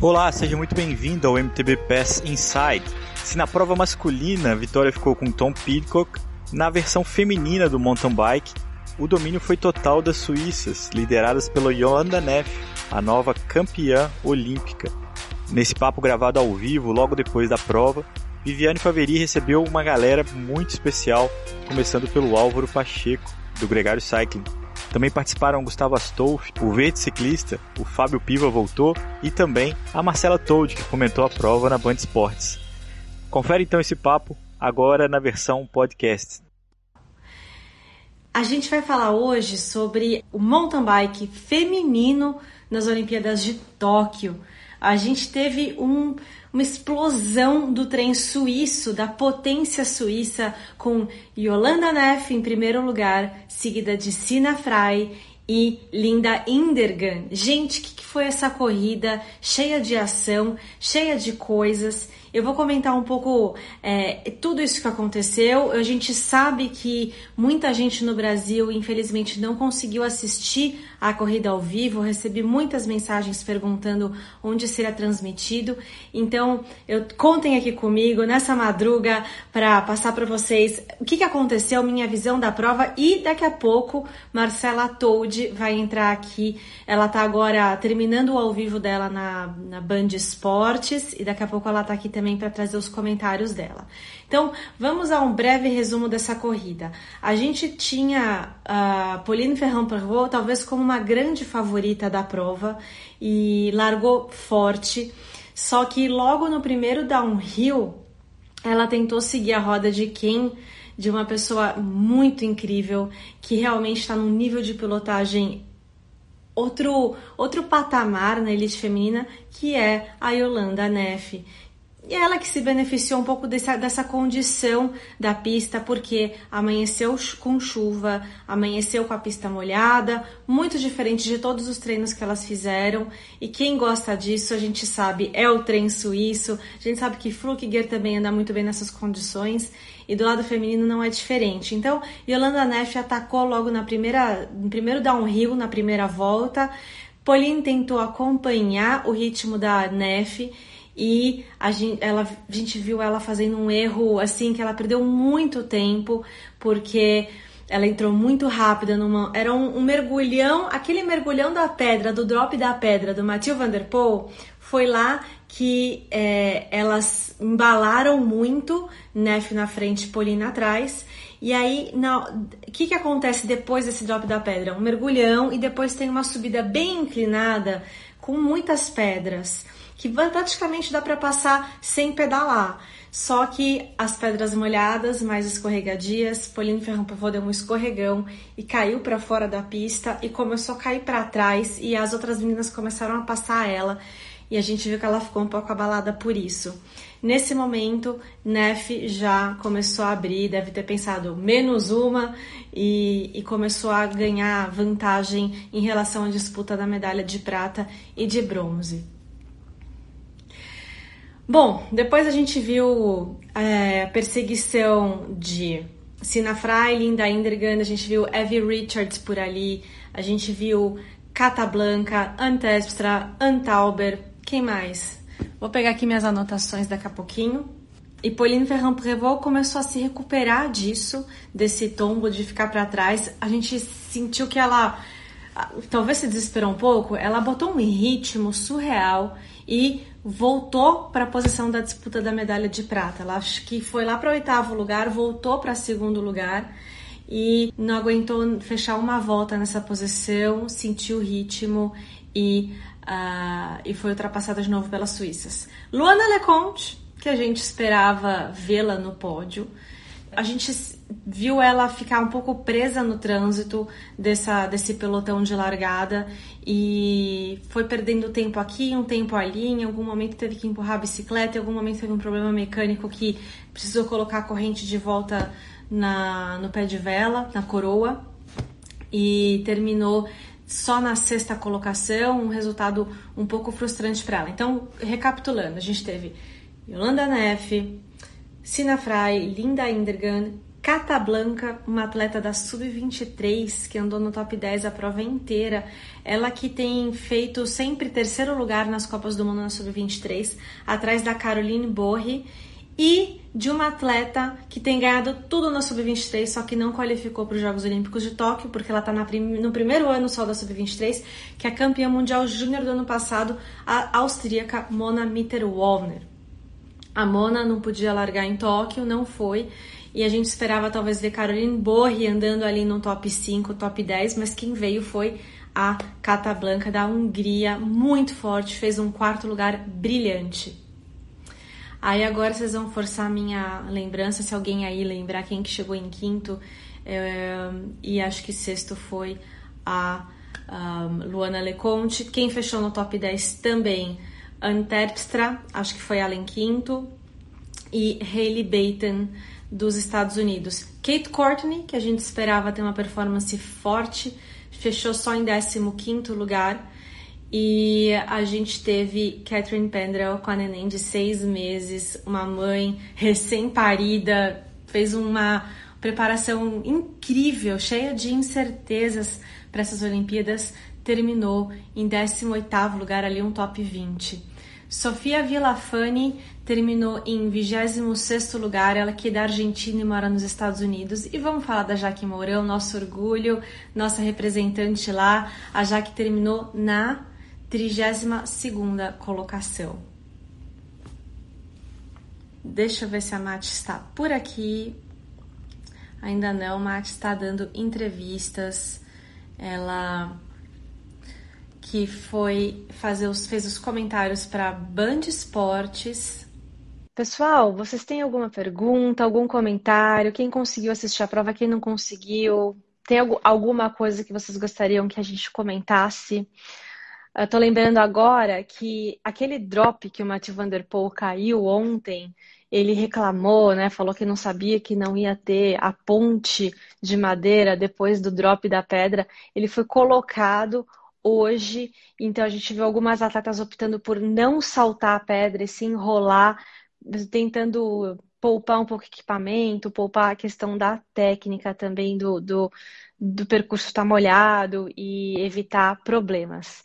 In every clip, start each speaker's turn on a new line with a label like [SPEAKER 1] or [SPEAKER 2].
[SPEAKER 1] Olá, seja muito bem-vindo ao MTB Pass Inside. Se na prova masculina a vitória ficou com Tom Pidcock, na versão feminina do mountain bike, o domínio foi total das suíças, lideradas pela Yolanda Neff, a nova campeã olímpica. Nesse papo gravado ao vivo, logo depois da prova, Viviane Faveri recebeu uma galera muito especial, começando pelo Álvaro Pacheco, do Gregário Cycling. Também participaram Gustavo Astolfi, o verde ciclista, o Fábio Piva voltou e também a Marcela Told, que comentou a prova na Band Esportes. Confere então esse papo agora na versão podcast.
[SPEAKER 2] A gente vai falar hoje sobre o mountain bike feminino nas Olimpíadas de Tóquio. A gente teve um, uma explosão do trem suíço, da potência suíça, com Yolanda Neff em primeiro lugar, seguida de Sina Frey e Linda Indergan. Gente, o que, que foi essa corrida cheia de ação, cheia de coisas? Eu vou comentar um pouco é, tudo isso que aconteceu. A gente sabe que muita gente no Brasil, infelizmente, não conseguiu assistir a corrida ao vivo. Eu recebi muitas mensagens perguntando onde será transmitido. Então, eu contem aqui comigo nessa madruga para passar para vocês o que, que aconteceu, minha visão da prova e daqui a pouco Marcela Told vai entrar aqui. Ela tá agora terminando o ao vivo dela na, na Band Esportes e daqui a pouco ela tá aqui também também para trazer os comentários dela. Então, vamos a um breve resumo dessa corrida. A gente tinha a Pauline Ferrand-Perrault talvez como uma grande favorita da prova e largou forte, só que logo no primeiro downhill ela tentou seguir a roda de quem de uma pessoa muito incrível que realmente está num nível de pilotagem outro outro patamar na elite feminina que é a Yolanda Neff e ela que se beneficiou um pouco dessa, dessa condição da pista, porque amanheceu com chuva, amanheceu com a pista molhada, muito diferente de todos os treinos que elas fizeram. E quem gosta disso, a gente sabe, é o trem suíço. A gente sabe que Flukger também anda muito bem nessas condições. E do lado feminino não é diferente. Então, Yolanda Neff atacou logo na primeira, no primeiro downhill, na primeira volta. Pauline tentou acompanhar o ritmo da Neff e a gente, ela, a gente viu ela fazendo um erro assim que ela perdeu muito tempo porque ela entrou muito rápida numa era um, um mergulhão aquele mergulhão da pedra do drop da pedra do Mathieu Van Der Poel foi lá que é, elas embalaram muito Neff na frente Polina atrás e aí o que que acontece depois desse drop da pedra? Um mergulhão e depois tem uma subida bem inclinada com muitas pedras que praticamente dá para passar sem pedalar. Só que as pedras molhadas, mais escorregadias, Pauline Ferrand-Pavot deu um escorregão e caiu para fora da pista e começou a cair para trás e as outras meninas começaram a passar ela e a gente viu que ela ficou um pouco abalada por isso. Nesse momento, Neff já começou a abrir, deve ter pensado menos uma e, e, começou a ganhar vantagem em relação à disputa da medalha de prata e de bronze. Bom, depois a gente viu é, perseguição de Sina Linda Indergan, a gente viu Evie Richards por ali, a gente viu Cata Blanca, Antestra, Antauber, quem mais? Vou pegar aqui minhas anotações daqui a pouquinho. E Pauline Ferrand-Prévot começou a se recuperar disso, desse tombo de ficar para trás. A gente sentiu que ela talvez se desesperou um pouco, ela botou um ritmo surreal e voltou para a posição da disputa da medalha de prata. Ela acho que foi lá para oitavo lugar, voltou para segundo lugar e não aguentou fechar uma volta nessa posição, sentiu o ritmo e, uh, e foi ultrapassada de novo pelas suíças. Luana Leconte, que a gente esperava vê-la no pódio, a gente viu ela ficar um pouco presa no trânsito dessa, desse pelotão de largada e foi perdendo tempo aqui, um tempo ali. Em algum momento teve que empurrar a bicicleta, em algum momento teve um problema mecânico que precisou colocar a corrente de volta na, no pé de vela, na coroa, e terminou só na sexta colocação, um resultado um pouco frustrante para ela. Então, recapitulando, a gente teve Yolanda Neff, Sina Fry, Linda Indergan, Cata Blanca, uma atleta da Sub-23 que andou no top 10 a prova inteira. Ela que tem feito sempre terceiro lugar nas Copas do Mundo na Sub-23, atrás da Caroline Borri e de uma atleta que tem ganhado tudo na Sub-23, só que não qualificou para os Jogos Olímpicos de Tóquio, porque ela está no primeiro ano só da Sub-23, que é a campeã mundial júnior do ano passado, a austríaca Mona Mitterwallner. A Mona não podia largar em Tóquio, não foi, e a gente esperava talvez ver Caroline Borri andando ali no top 5, top 10, mas quem veio foi a Cata Blanca da Hungria, muito forte, fez um quarto lugar brilhante. Aí agora vocês vão forçar a minha lembrança, se alguém aí lembrar quem que chegou em quinto, é, e acho que sexto foi a um, Luana Leconte. Quem fechou no top 10 também, Anne Terpstra, acho que foi em quinto, e Hailey Baton dos Estados Unidos. Kate Courtney, que a gente esperava ter uma performance forte, fechou só em 15 lugar. E a gente teve Catherine Pendrell com a neném de seis meses, uma mãe recém-parida, fez uma preparação incrível, cheia de incertezas para essas Olimpíadas, terminou em 18º lugar ali, um top 20. Sofia Villafani terminou em 26º lugar, ela que é da Argentina e mora nos Estados Unidos. E vamos falar da Jaque Mourão, nosso orgulho, nossa representante lá. A Jaque terminou na 32ª colocação. Deixa eu ver se a Mate está por aqui. Ainda não, Mate está dando entrevistas. Ela que foi fazer os, fez os comentários para Band Esportes. Pessoal, vocês têm alguma pergunta, algum comentário? Quem conseguiu assistir a prova, quem não conseguiu? Tem alguma coisa que vocês gostariam que a gente comentasse? Eu tô lembrando agora que aquele drop que o Matthew Van Der Poel caiu ontem, ele reclamou, né? Falou que não sabia que não ia ter a ponte de madeira depois do drop da pedra. Ele foi colocado hoje, então a gente viu algumas atletas optando por não saltar a pedra e se enrolar, tentando poupar um pouco equipamento, poupar a questão da técnica também do, do, do percurso estar molhado e evitar problemas.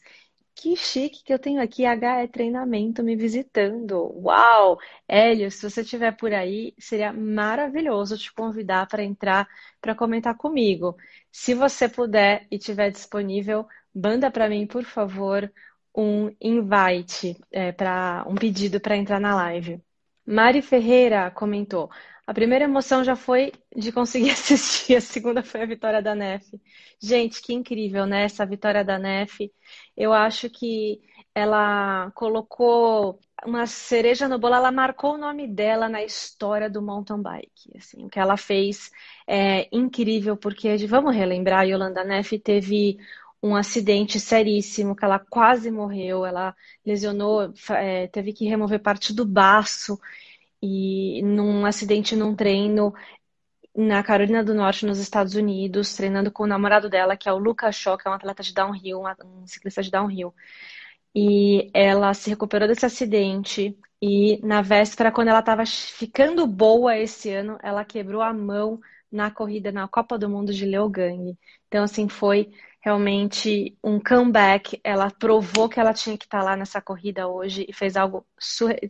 [SPEAKER 2] Que chique que eu tenho aqui HE Treinamento me visitando. Uau! Hélio, se você estiver por aí, seria maravilhoso te convidar para entrar para comentar comigo. Se você puder e estiver disponível, manda para mim, por favor, um invite, é, para um pedido para entrar na live. Mari Ferreira comentou: a primeira emoção já foi de conseguir assistir, a segunda foi a vitória da Nef. Gente, que incrível, né? Essa vitória da Nef. Eu acho que ela colocou uma cereja no bolo, ela marcou o nome dela na história do mountain bike. Assim, o que ela fez é incrível, porque vamos relembrar, a Yolanda Neff teve um acidente seríssimo, que ela quase morreu, ela lesionou, é, teve que remover parte do baço e num acidente num treino na Carolina do Norte, nos Estados Unidos, treinando com o namorado dela, que é o Lucas Shaw, que é um atleta de downhill, um ciclista de downhill. E ela se recuperou desse acidente e na véspera, quando ela estava ficando boa esse ano, ela quebrou a mão na corrida na Copa do Mundo de Leogang. Então, assim, foi realmente um comeback. Ela provou que ela tinha que estar lá nessa corrida hoje e fez algo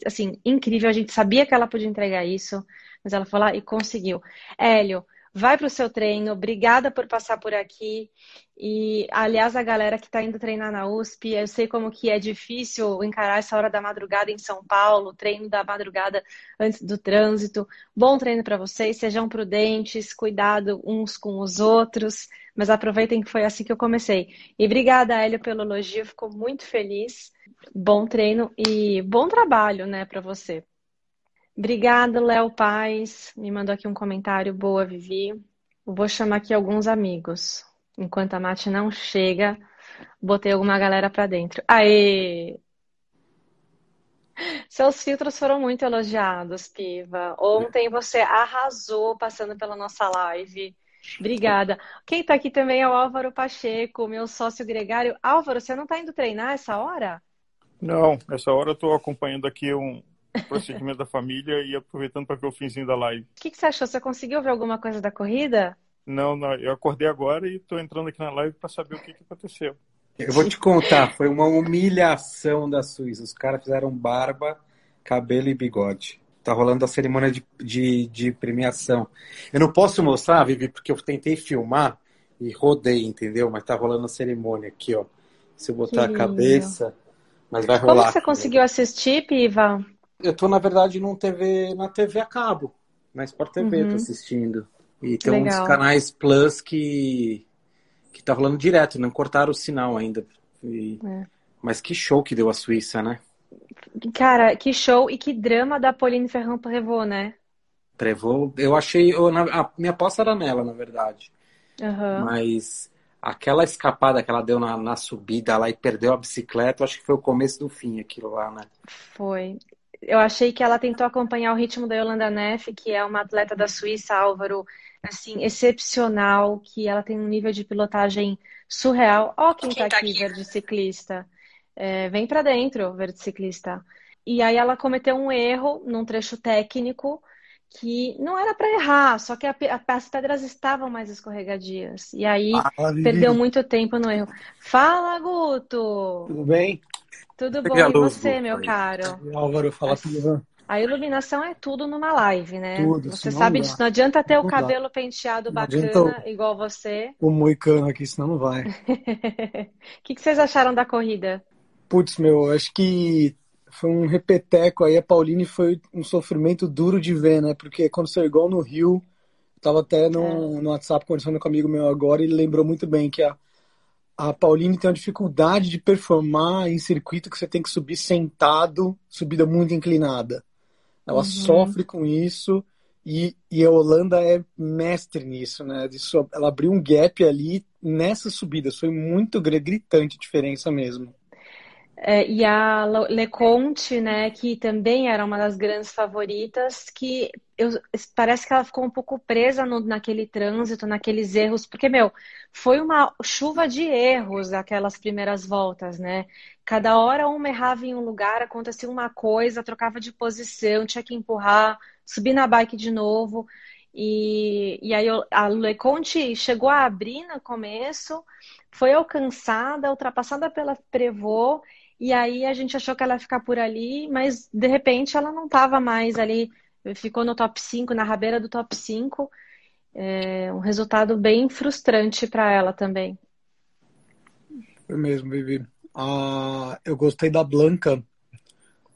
[SPEAKER 2] assim incrível. A gente sabia que ela podia entregar isso, mas ela foi lá e conseguiu. Hélio, vai para o seu treino. Obrigada por passar por aqui. E, aliás, a galera que está indo treinar na USP, eu sei como que é difícil encarar essa hora da madrugada em São Paulo, treino da madrugada antes do trânsito. Bom treino para vocês, sejam prudentes, cuidado uns com os outros, mas aproveitem que foi assim que eu comecei. E obrigada, Hélio, pelo elogio, fico muito feliz. Bom treino e bom trabalho, né, para você. Obrigada, Léo Paz. Me mandou aqui um comentário. Boa, Vivi. Vou chamar aqui alguns amigos. Enquanto a Mate não chega, botei alguma galera para dentro. Aê! Seus filtros foram muito elogiados, Piva. Ontem você arrasou passando pela nossa live. Obrigada. Quem está aqui também é o Álvaro Pacheco, meu sócio gregário. Álvaro, você não está indo treinar essa hora?
[SPEAKER 3] Não, essa hora eu estou acompanhando aqui um, procedimento da família e aproveitando para ver o finzinho da live.
[SPEAKER 2] O que, que, você achou? Você conseguiu ver alguma coisa da corrida?
[SPEAKER 3] Não, não eu acordei agora e estou entrando aqui na live para saber o que, que aconteceu.
[SPEAKER 4] Eu vou te contar, foi uma humilhação da Suíça. Os caras fizeram barba, cabelo e bigode. Tá rolando a cerimônia de, de, de, premiação. Eu não posso mostrar, Vivi, porque eu tentei filmar e rodei, entendeu? Mas tá rolando a cerimônia aqui, ó. Se eu botar a cabeça, mas vai rolar.
[SPEAKER 2] Como você conseguiu assistir, Piva?
[SPEAKER 4] Eu tô, na verdade, num TV, na TV a cabo. Na Sport TV uhum. tô assistindo. E tem Legal. uns canais Plus que que tá rolando direto, não cortaram o sinal ainda. E... É. Mas que show que deu a Suíça, né?
[SPEAKER 2] Cara, que show e que drama da Pauline Ferrand Prevot, né?
[SPEAKER 4] Prevot, eu achei. Eu, a minha aposta era nela, na verdade. Uhum. Mas aquela escapada que ela deu na, na subida lá e perdeu a bicicleta, eu acho que foi o começo do fim aquilo lá, né?
[SPEAKER 2] Foi. Eu achei que ela tentou acompanhar o ritmo da Yolanda Neff, que é uma atleta da Suíça, Álvaro, assim, excepcional, que ela tem um nível de pilotagem surreal. Ó, quem, quem tá, tá aqui, aqui, verde ciclista. É, vem para dentro, verde ciclista. E aí ela cometeu um erro num trecho técnico que não era para errar, só que a, a, as pedras estavam mais escorregadias. E aí ah, perdeu muito tempo no erro. Fala, Guto!
[SPEAKER 5] Tudo bem?
[SPEAKER 2] Tudo bom, e você, meu caro?
[SPEAKER 5] Álvaro, fala tudo.
[SPEAKER 2] A iluminação é tudo numa live, né? Tudo, você sabe disso. Não adianta ter não o cabelo dá. penteado bacana igual você.
[SPEAKER 5] O moicano aqui, senão não vai. O
[SPEAKER 2] que, que vocês acharam da corrida?
[SPEAKER 5] Putz, meu, acho que foi um repeteco aí. A Pauline foi um sofrimento duro de ver, né? Porque quando saiu igual no Rio, tava até no, é. no WhatsApp conversando com um amigo meu agora e ele lembrou muito bem que a, a Pauline tem uma dificuldade de performar em circuito que você tem que subir sentado, subida muito inclinada. Ela uhum. sofre com isso e, e, a Holanda é mestre nisso, né? Isso, ela abriu um gap ali nessas subidas, foi muito gritante a diferença mesmo.
[SPEAKER 2] É, e a Leconte, né, que também era uma das grandes favoritas, que eu, parece que ela ficou um pouco presa no, naquele trânsito, naqueles erros, porque, meu, foi uma chuva de erros aquelas primeiras voltas, né? Cada hora uma errava em um lugar, acontecia uma coisa, trocava de posição, tinha que empurrar, subir na bike de novo. E, e aí a Leconte chegou a abrir no começo, foi alcançada, ultrapassada pela Prevot e aí a gente achou que ela ia ficar por ali, mas de repente ela não estava mais ali, ficou no top 5, na rabeira do top 5. É um resultado bem frustrante para ela também.
[SPEAKER 5] Foi mesmo, Vivi. Ah, eu gostei da Blanca,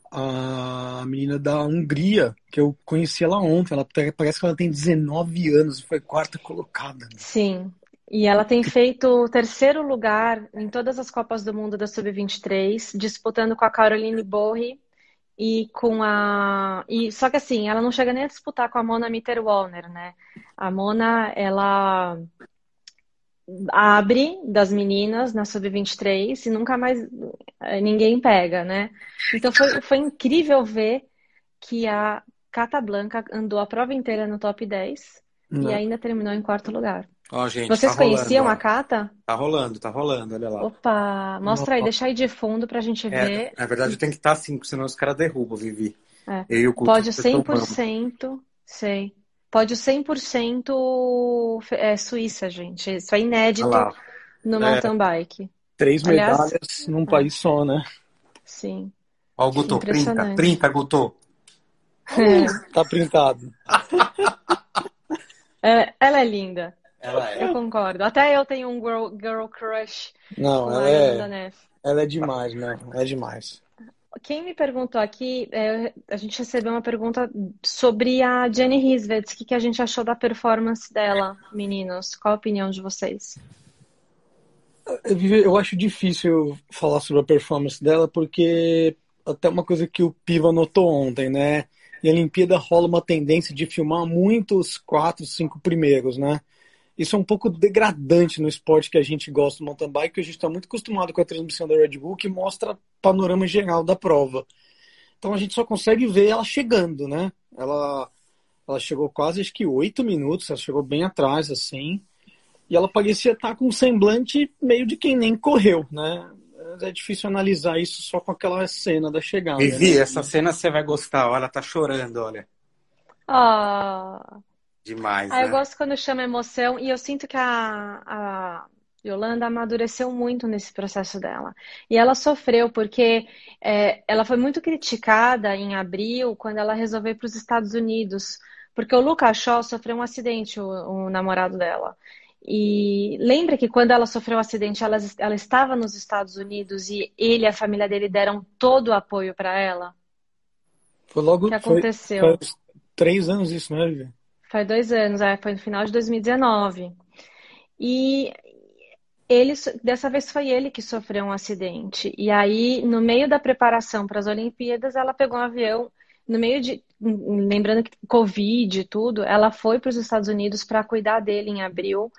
[SPEAKER 5] a menina da Hungria, que eu conheci ela ontem. Ela parece que ela tem 19 anos e foi quarta colocada.
[SPEAKER 2] Sim, e ela tem feito o terceiro lugar em todas as Copas do Mundo da Sub-23, disputando com a Caroline Borri e com a. E, só que assim, ela não chega nem a disputar com a Mona Mitterwalner, né? A Mona, ela abre das meninas na Sub-23 e nunca mais eh, ninguém pega, né? Então foi, foi incrível ver que a Cata Blanca andou a prova inteira no top 10 não. e ainda terminou em quarto lugar.
[SPEAKER 4] Ó, gente,
[SPEAKER 2] Vocês
[SPEAKER 4] tá
[SPEAKER 2] conheciam
[SPEAKER 4] rolando,
[SPEAKER 2] a Cata?
[SPEAKER 4] Tá rolando, tá rolando, olha lá.
[SPEAKER 2] Opa, mostra aí, deixa aí de fundo pra gente é, ver.
[SPEAKER 4] Na verdade tem que estar tá assim, senão os caras derrubam, Vivi.
[SPEAKER 2] É. Eu e o Pode 100%, sei. Pode 100% é, Suíça, gente. Isso é inédito no é. mountain bike.
[SPEAKER 5] Três Aliás, medalhas num é. país só, né?
[SPEAKER 2] Sim.
[SPEAKER 4] Ó, o Guto, printa, printa, Guto.
[SPEAKER 5] É. Tá printado.
[SPEAKER 2] É, ela é linda.
[SPEAKER 4] Ela é.
[SPEAKER 2] Eu concordo. Até eu tenho um girl, girl crush.
[SPEAKER 5] Não, ela é, ela é demais, né? É demais.
[SPEAKER 2] Quem me perguntou aqui, é, a gente recebeu uma pergunta sobre a Jenny Risvets. O que, que a gente achou da performance dela, meninos? Qual a opinião de vocês?
[SPEAKER 5] Eu acho difícil falar sobre a performance dela, porque até uma coisa que o Piva notou ontem, né? E a Olimpíada rola uma tendência de filmar muito os quatro, cinco primeiros, né? Isso é um pouco degradante no esporte que a gente gosta do mountain bike, porque a gente está muito acostumado com a transmissão da Red Bull, que mostra panorama geral da prova. Então a gente só consegue ver ela chegando, né? Ela, ela chegou quase, acho que oito minutos, ela chegou bem atrás, assim, e ela parecia estar com um semblante meio de quem nem correu, né? é difícil analisar isso só com aquela cena da chegada.
[SPEAKER 4] Vivi,
[SPEAKER 5] né?
[SPEAKER 4] essa cena você vai gostar. Olha, ela tá chorando, olha.
[SPEAKER 2] Ah,
[SPEAKER 4] Demais,
[SPEAKER 2] ah, eu
[SPEAKER 4] né?
[SPEAKER 2] gosto quando chama emoção e eu sinto que a, a Yolanda amadureceu muito nesse processo dela. E ela sofreu porque é, ela foi muito criticada em abril quando ela resolveu ir para os Estados Unidos, porque o Lucas Shaw sofreu um acidente, o, o namorado dela. E lembra que quando ela sofreu o acidente, ela, ela estava nos Estados Unidos e ele e a família dele deram todo o apoio para ela?
[SPEAKER 5] Foi logo.
[SPEAKER 2] O que
[SPEAKER 5] foi-
[SPEAKER 2] aconteceu?
[SPEAKER 5] faz três anos isso, né, Vivi?
[SPEAKER 2] Faz dois anos, é, foi no final de 2019. E ele, dessa vez foi ele que sofreu um acidente. E aí, no meio da preparação para as Olimpíadas, ela pegou um avião, no meio de, lembrando que Covid e tudo, ela foi para os Estados Unidos para cuidar dele em abril.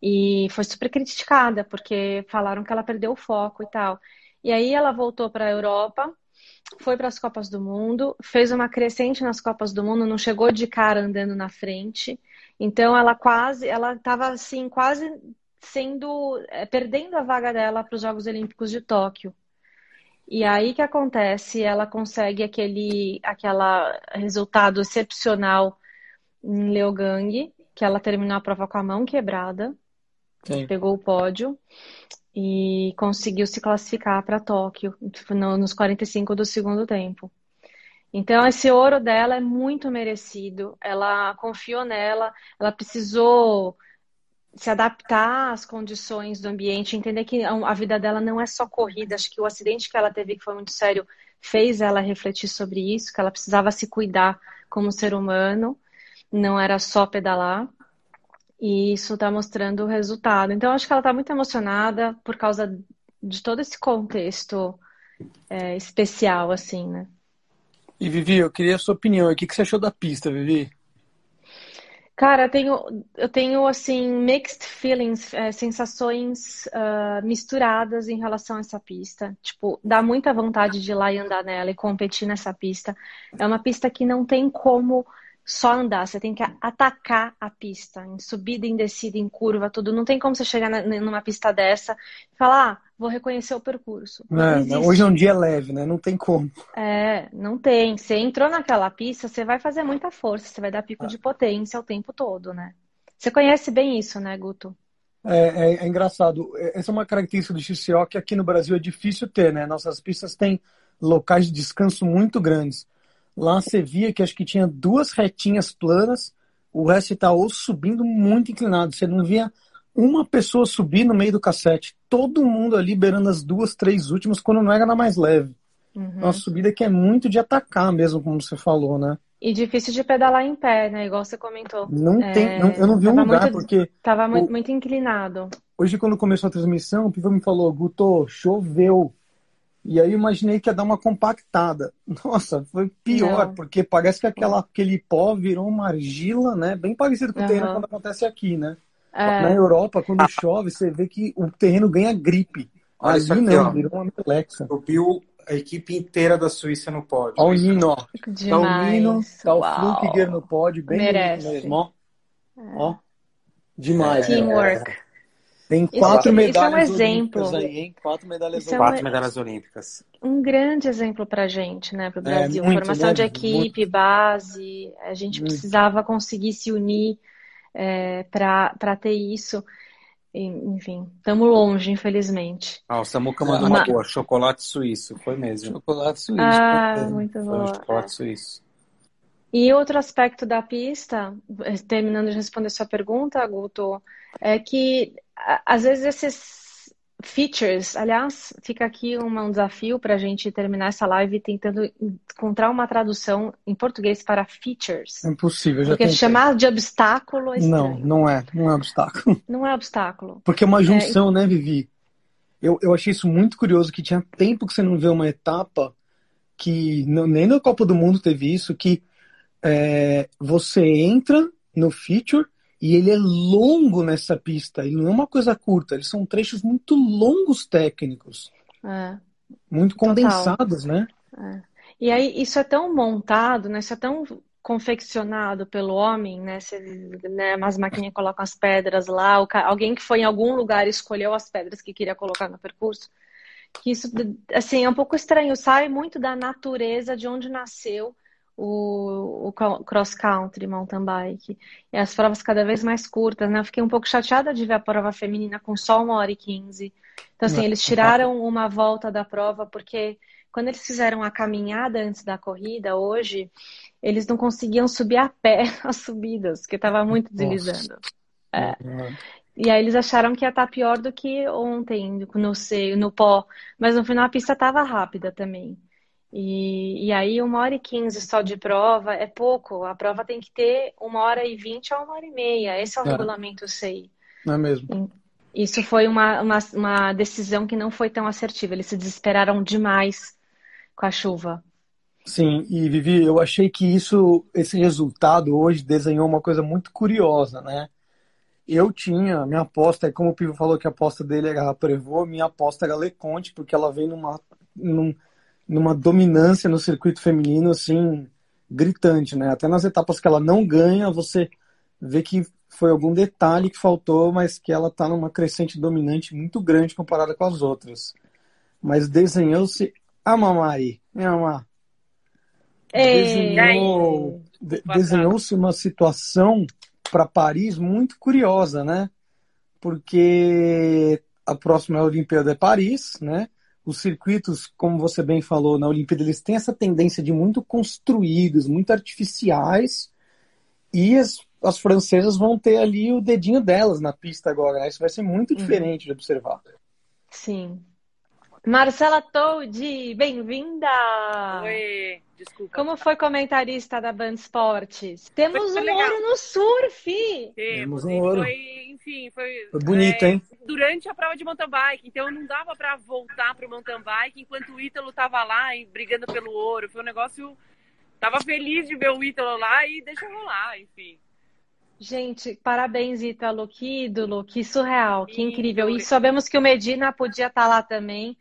[SPEAKER 2] E foi super criticada, porque falaram que ela perdeu o foco e tal. E aí ela voltou para a Europa, foi para as Copas do Mundo, fez uma crescente nas Copas do Mundo, não chegou de cara andando na frente. Então ela quase, ela estava assim, quase sendo, é, perdendo a vaga dela para os Jogos Olímpicos de Tóquio. E aí que acontece, ela consegue aquele, aquela resultado excepcional em Leogang, que ela terminou a prova com a mão quebrada,
[SPEAKER 5] Sim.
[SPEAKER 2] pegou o pódio e conseguiu se classificar para Tóquio no- nos 45 do segundo tempo. Então, esse ouro dela é muito merecido. Ela confiou nela, ela precisou se adaptar às condições do ambiente, entender que a a vida dela não é só corrida. Acho que o acidente que ela teve, que foi muito sério, fez ela refletir sobre isso, que ela precisava se cuidar como ser humano, não era só pedalar. E isso está mostrando o resultado. Então, acho que ela está muito emocionada por causa de todo esse contexto é, especial, assim, né?
[SPEAKER 5] E Vivi, eu queria a sua opinião. O que você achou da pista, Vivi?
[SPEAKER 2] Cara, eu tenho, eu tenho assim, mixed feelings, é, sensações ah, misturadas em relação a essa pista. Tipo, dá muita vontade de ir lá e andar nela e competir nessa pista. É uma pista que não tem como só andar, você tem que atacar a pista, em subida, em descida, em curva, tudo. Não tem como você chegar na- numa pista dessa e falar, ah, vou reconhecer o percurso. Não
[SPEAKER 5] É,
[SPEAKER 2] existe.
[SPEAKER 5] hoje é um dia leve, né? Não tem como.
[SPEAKER 2] É, não tem. Você entrou naquela pista, você vai fazer muita força, você vai dar pico de potência o tempo todo, né? Você conhece bem isso, né, Guto?
[SPEAKER 5] É, é- é engraçado. É- Essa é uma característica do XCO que aqui no Brasil é difícil ter, né? Nossas pistas têm locais de descanso muito grandes. Lá você via que acho que tinha duas retinhas planas, o resto está ou subindo muito inclinado. Você não via uma pessoa subir no meio do cassete. Todo mundo ali beirando as duas, três últimas, quando não era na mais leve.
[SPEAKER 2] Uhum.
[SPEAKER 5] Uma subida que é muito de atacar mesmo, como você falou, né?
[SPEAKER 2] E difícil de pedalar em pé, né? Igual você comentou.
[SPEAKER 5] Não
[SPEAKER 2] É,
[SPEAKER 5] tem, não- eu não vi um
[SPEAKER 2] tava
[SPEAKER 5] lugar,
[SPEAKER 2] muito-
[SPEAKER 5] porque
[SPEAKER 2] Tava muito,
[SPEAKER 5] O-
[SPEAKER 2] muito inclinado.
[SPEAKER 5] Hoje, quando começou a transmissão, o Piva me falou, Guto, choveu. E aí eu imaginei que ia dar uma compactada. Nossa, foi pior,
[SPEAKER 2] Não.
[SPEAKER 5] porque parece que aquela, aquele pó virou uma argila, né? Bem parecido com o
[SPEAKER 2] Aham.
[SPEAKER 5] terreno quando acontece aqui, né?
[SPEAKER 2] É.
[SPEAKER 5] Na Europa, quando chove, você vê que o terreno ganha gripe.
[SPEAKER 4] Olha
[SPEAKER 5] Ali
[SPEAKER 4] aqui,
[SPEAKER 5] não,
[SPEAKER 4] ó.
[SPEAKER 5] virou uma melexa.
[SPEAKER 4] Subiu a equipe inteira da Suíça no pódio.
[SPEAKER 5] Olha o Nino, ó. Tá o Nino, tá o. Flukiger no pódio, bem
[SPEAKER 2] Merece.
[SPEAKER 5] mesmo, ó. Ó. Demais. né? Tem
[SPEAKER 2] Isso-
[SPEAKER 5] quatro
[SPEAKER 2] isso é um
[SPEAKER 5] medalhas
[SPEAKER 2] exemplo.
[SPEAKER 5] olímpicas aí, hein? Quatro medalhas
[SPEAKER 2] Isso é
[SPEAKER 5] olímpicas.
[SPEAKER 4] Quatro medalhas olímpicas.
[SPEAKER 2] Um grande exemplo pra gente, né, pro
[SPEAKER 5] É,
[SPEAKER 2] Brasil.
[SPEAKER 5] muito,
[SPEAKER 2] Formação
[SPEAKER 5] né?
[SPEAKER 2] de equipe, base. A gente
[SPEAKER 5] Muito.
[SPEAKER 2] precisava conseguir se unir é, para para ter isso. Enfim, estamos longe, infelizmente.
[SPEAKER 4] Ah, o Samuca mandou
[SPEAKER 2] Uma-
[SPEAKER 4] uma boa. Chocolate suíço. Foi mesmo.
[SPEAKER 5] Chocolate suíço.
[SPEAKER 2] Ah,
[SPEAKER 5] né?
[SPEAKER 2] muito
[SPEAKER 4] um
[SPEAKER 2] boa.
[SPEAKER 4] chocolate suíço.
[SPEAKER 2] E outro aspecto da pista, terminando de responder sua pergunta, Guto, é que a- às vezes esses features, aliás, fica aqui um desafio para a gente terminar essa live tentando encontrar uma tradução em português para features.
[SPEAKER 5] É impossível, já
[SPEAKER 2] Porque
[SPEAKER 5] tentei.
[SPEAKER 2] chamar de obstáculo é
[SPEAKER 5] Não,
[SPEAKER 2] estranho.
[SPEAKER 5] não é. Não é obstáculo.
[SPEAKER 2] Não é obstáculo.
[SPEAKER 5] Porque é uma junção, né, Vivi? Eu, eu achei isso muito curioso, que tinha tempo que você não vê uma etapa que não- nem na Copa do Mundo teve isso, que é, você entra no feature e ele é longo nessa pista. Ele não é uma coisa curta, eles são trechos muito longos técnicos,
[SPEAKER 2] É.
[SPEAKER 5] muito
[SPEAKER 2] Total.
[SPEAKER 5] condensados, né?
[SPEAKER 2] E aí, isso é tão montado, né? Isso é tão confeccionado pelo homem, né? Você, né as maquininhas colocam as pedras lá, o alguém que foi em algum lugar escolheu as pedras que queria colocar no percurso, que isso, assim, é um pouco estranho, sai muito da natureza de onde nasceu o, o cross country, mountain bike. E as provas cada vez mais curtas, né? Eu fiquei um pouco chateada de ver a prova feminina com só uma hora e quinze. Então, assim, eles tiraram uma volta da prova porque quando eles fizeram a caminhada antes da corrida, hoje, eles não conseguiam subir a pé as subidas, porque estava muito deslizando. É. E aí eles acharam que ia estar tá pior do que ontem, no, no pó. Mas no final a pista estava rápida também. E, e aí, uma hora e quinze só de prova é pouco. A prova tem que ter uma hora e vinte a uma hora e meia. Esse é o é. regulamento SEI.
[SPEAKER 5] Não é mesmo?
[SPEAKER 2] Isso foi uma, uma, uma, decisão que não foi tão assertiva. Eles se desesperaram demais com a chuva.
[SPEAKER 5] Sim, e Vivi, eu achei que isso, esse resultado hoje desenhou uma coisa muito curiosa, né? Eu tinha, minha aposta, como o Pivo falou que a aposta dele era a Prevô, minha aposta era Leconte, porque ela vem numa, num, numa dominância no circuito feminino, assim, gritante, né? Até nas etapas que ela não ganha, você vê que foi algum detalhe que faltou, mas que ela está numa crescente dominante muito grande comparada com as outras. Mas desenhou-se a mamãe, minha mamãe. Desenhou, de, desenhou-se uma situação para Paris muito curiosa, né? Porque a próxima Olimpíada é Paris, né? Os circuitos, como você bem falou, na Olimpíada, eles têm essa tendência de muito construídos, muito artificiais, e as, as francesas vão ter ali o dedinho delas na pista agora, né? Isso vai ser muito uhum. diferente de observar.
[SPEAKER 2] Sim. Marcela Toad, bem-vinda!
[SPEAKER 6] Oi! Desculpa.
[SPEAKER 2] Como foi comentarista da Band Esportes? Temos um ouro no surf!
[SPEAKER 5] Temos um ouro.
[SPEAKER 6] Foi, enfim, foi,
[SPEAKER 5] foi bonito, é, hein?
[SPEAKER 6] Durante a prova de mountain bike, então não dava para voltar pro mountain bike enquanto o Ítalo tava lá brigando pelo ouro. Foi um negócio. Tava feliz de ver o Ítalo lá e deixa rolar, enfim.
[SPEAKER 2] Gente, parabéns, Ítalo. Que ídolo, que surreal, que incrível. E sabemos que o Medina podia estar tá lá também.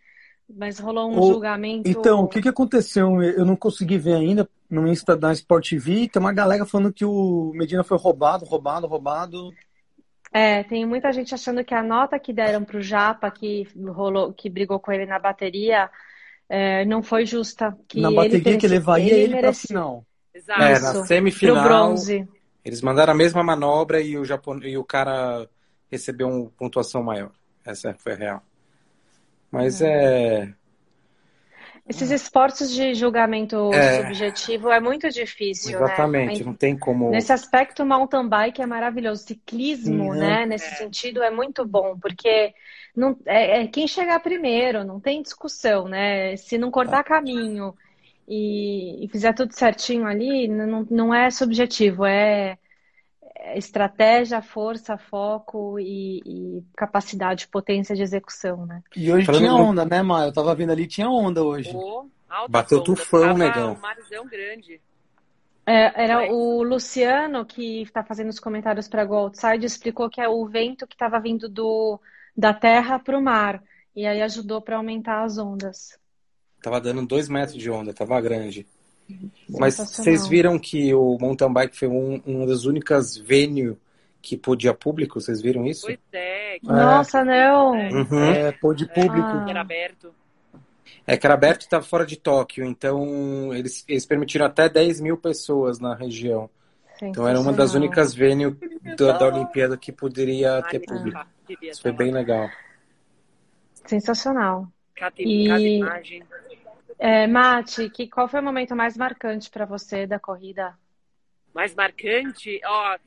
[SPEAKER 2] Mas rolou um o... julgamento.
[SPEAKER 5] Então, o que, que aconteceu? Eu não consegui ver ainda no Insta da Sport TV. Tem uma galera falando que o Medina foi roubado, roubado, roubado.
[SPEAKER 2] É, tem muita gente achando que a nota que deram para o Japa, que rolou, que brigou com ele na bateria, é, não foi justa. Que
[SPEAKER 5] na bateria que levaria ele, ele para final.
[SPEAKER 4] Exato. É, na semifinal. bronze. Eles mandaram a mesma manobra e o, Japon... e o cara recebeu uma pontuação maior. Essa foi a real. Mas é. é...
[SPEAKER 2] Esses esportes de julgamento é... subjetivo é muito difícil,
[SPEAKER 4] né? Exatamente,
[SPEAKER 2] né?
[SPEAKER 4] não tem como.
[SPEAKER 2] Nesse aspecto, o mountain bike é maravilhoso. Ciclismo, uhum. né? Nesse sentido, é muito bom, porque não, é, é, quem chegar primeiro, não tem discussão, né? Se não cortar caminho e, e fizer tudo certinho ali, não, não é subjetivo, é estratégia, força, foco e, e, capacidade, potência de execução, né?
[SPEAKER 5] E hoje Falando tinha onda, né, Maio? Eu tava vendo ali, tinha onda hoje. Oh,
[SPEAKER 4] Bateu tufão, negão.
[SPEAKER 6] Um marzão grande.
[SPEAKER 2] É, era Mas... o Luciano, que está fazendo os comentários para Go Outside, explicou que é o vento que estava vindo do, da terra para o mar. E aí ajudou para aumentar as ondas.
[SPEAKER 4] Tava dando dois metros de onda, tava grande. Mas vocês viram que o mountain bike foi um, uma das únicas venues que podia público? Vocês viram isso?
[SPEAKER 6] Pois é.
[SPEAKER 2] Que... Nossa, não.
[SPEAKER 5] Uhum. É, pôde público. Ah.
[SPEAKER 6] Era aberto.
[SPEAKER 4] É que era aberto e estava fora de Tóquio, então eles, eles permitiram até 10 mil pessoas na região. Então era uma das únicas venues da, da Olimpíada que poderia ter público. Isso foi bem legal.
[SPEAKER 2] Sensacional. e... imagem. É, Mate, que, qual foi o momento mais marcante para você da corrida?
[SPEAKER 6] Mais marcante? Ó,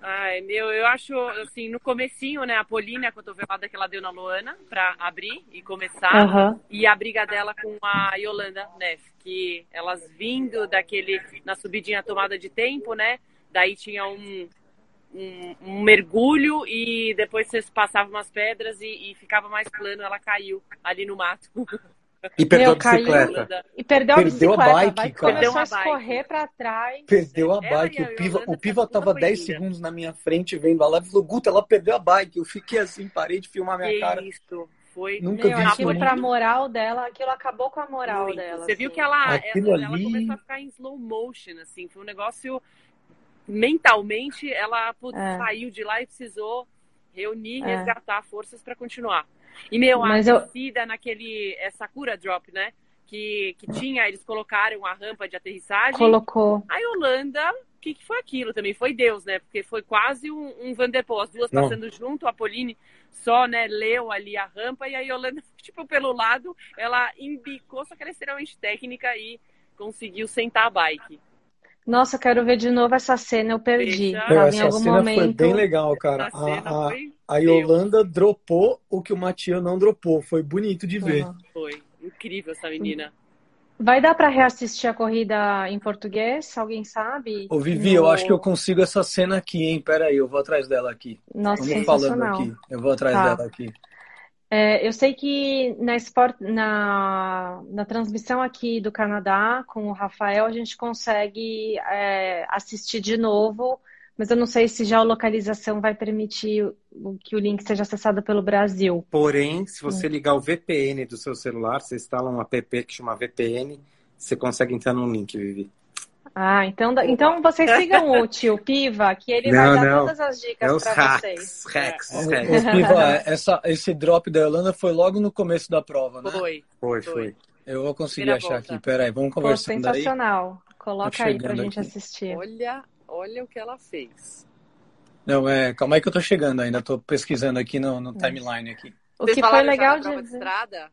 [SPEAKER 6] ai, meu, eu acho, assim, no comecinho, né, a Polina, a cotovelada que ela deu na Luana para abrir e começar, uhum. e a briga dela com a Yolanda Neff, que elas vindo daquele, na subidinha tomada de tempo, né, daí tinha um, um, um, mergulho e depois você passava umas pedras e, e, ficava mais plano, ela caiu ali no mato.
[SPEAKER 4] E perdeu Meu, a bicicleta.
[SPEAKER 2] Caiu, e perdeu, perdeu a, bicicleta. a bike, cara. Começou a correr para trás.
[SPEAKER 5] Perdeu a bike. o Piva, o Piva tava 10 segundos na minha frente vendo a live e falou, Guta, ela perdeu a bike. Eu fiquei assim, parei de filmar minha
[SPEAKER 6] que
[SPEAKER 5] cara.
[SPEAKER 6] Isso. Foi
[SPEAKER 2] Nunca Meu, vi aquilo isso pra moral dela, aquilo acabou com a moral
[SPEAKER 6] muito.
[SPEAKER 2] dela.
[SPEAKER 6] Você
[SPEAKER 2] assim.
[SPEAKER 6] viu que ela, ela, ali... ela começou a ficar em slow motion, assim, foi um negócio mentalmente ela é. saiu de lá e precisou reunir, é. resgatar forças para continuar. E, meu, Mas a descida eu... naquele é, Sakura Drop, né? Que, que tinha, eles colocaram a rampa de aterrissagem.
[SPEAKER 2] Colocou.
[SPEAKER 6] A Yolanda, o que, que foi aquilo também? Foi Deus, né? Porque foi quase um, um Vanderpool, as duas Não. passando junto, a Pauline só, né, leu ali a rampa e a Yolanda, tipo, pelo lado, ela embicou, só que ela é extremamente técnica e conseguiu sentar a bike.
[SPEAKER 2] Nossa, quero ver de novo essa cena, eu perdi.
[SPEAKER 5] Meu, essa em algum cena momento... foi bem legal, cara. A, a, a Yolanda dropou o que o Matias não dropou. Foi bonito de ver. Uhum.
[SPEAKER 6] Foi. Incrível essa menina.
[SPEAKER 2] Vai dar para reassistir a corrida em português? Alguém sabe?
[SPEAKER 5] Ô, Vivi, no... eu acho que eu consigo essa cena aqui, hein? Pera aí, eu vou atrás dela aqui.
[SPEAKER 2] Nossa, Vamos falando aqui.
[SPEAKER 5] Eu vou atrás tá. dela aqui.
[SPEAKER 2] É, eu sei que na, na, na transmissão aqui do Canadá, com o Rafael, a gente consegue é, assistir de novo, mas eu não sei se já a localização vai permitir que o link seja acessado pelo Brasil.
[SPEAKER 4] Porém, se você hum. ligar o VPN do seu celular, você instala um app que chama VPN, você consegue entrar no link, Vivi.
[SPEAKER 2] Ah, então, então vocês sigam o tio Piva, que ele não, vai dar não. todas as dicas é para vocês.
[SPEAKER 4] Hacks,
[SPEAKER 5] é. hacks. Piva, essa, esse drop da Yolanda foi logo no começo da prova, né?
[SPEAKER 6] Foi.
[SPEAKER 4] Foi, foi.
[SPEAKER 5] Eu vou conseguir Primeira achar volta. aqui. Peraí, vamos conversar
[SPEAKER 2] sensacional. Aí. Coloca aí pra gente aqui. assistir.
[SPEAKER 6] Olha, olha o que ela fez.
[SPEAKER 5] Não, é, calma aí que eu tô chegando ainda, tô pesquisando aqui no, no timeline aqui.
[SPEAKER 2] O que foi legal de... de
[SPEAKER 6] estrada?